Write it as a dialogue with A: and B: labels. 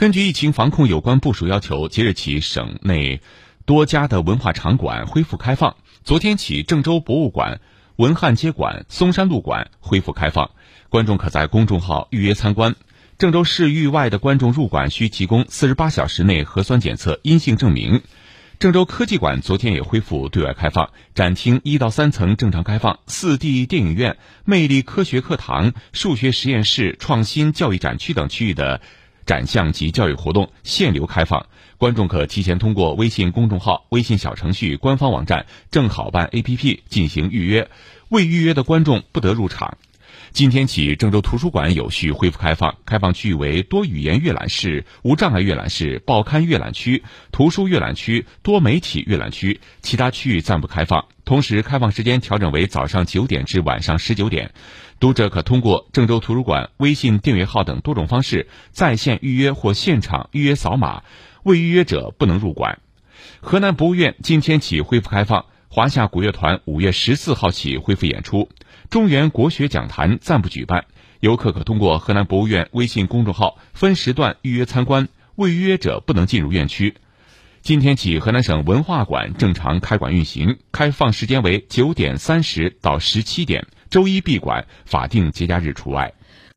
A: 根据疫情防控有关部署要求，即日起，省内多家的文化场馆恢复开放。昨天起，郑州博物馆、文汉街馆、嵩山路馆恢复开放，观众可在公众号预约参观。郑州市域外的观众入馆需提供四十八小时内核酸检测阴性证明。郑州科技馆昨天也恢复对外开放，展厅一到三层正常开放，四 D 电影院、魅力科学课堂、数学实验室、创新教育展区等区域的展项及教育活动限流开放。观众可提前通过微信公众号、微信小程序、官方网站、正好办 APP 进行预约，未预约的观众不得入场。今天起，郑州图书馆有序恢复开放，开放区域为多语言阅览室、无障碍阅览室、报刊阅览区、图书阅览区、多媒体阅览区，其他区域暂不开放。同时，开放时间调整为早上九点至晚上十九点。读者可通过郑州图书馆微信订阅号等多种方式在线预约或现场预约扫码，未预约者不能入馆。河南博物院今天起恢复开放，华夏古乐团五月十四号起恢复演出。中原国学讲坛暂不举办，游客可通过河南博物院微信公众号分时段预约参观，未预约者不能进入院区。今天起，河南省文化馆正常开馆运行，开放时间为九点三十到十七点，周一闭馆，法定节假日除外。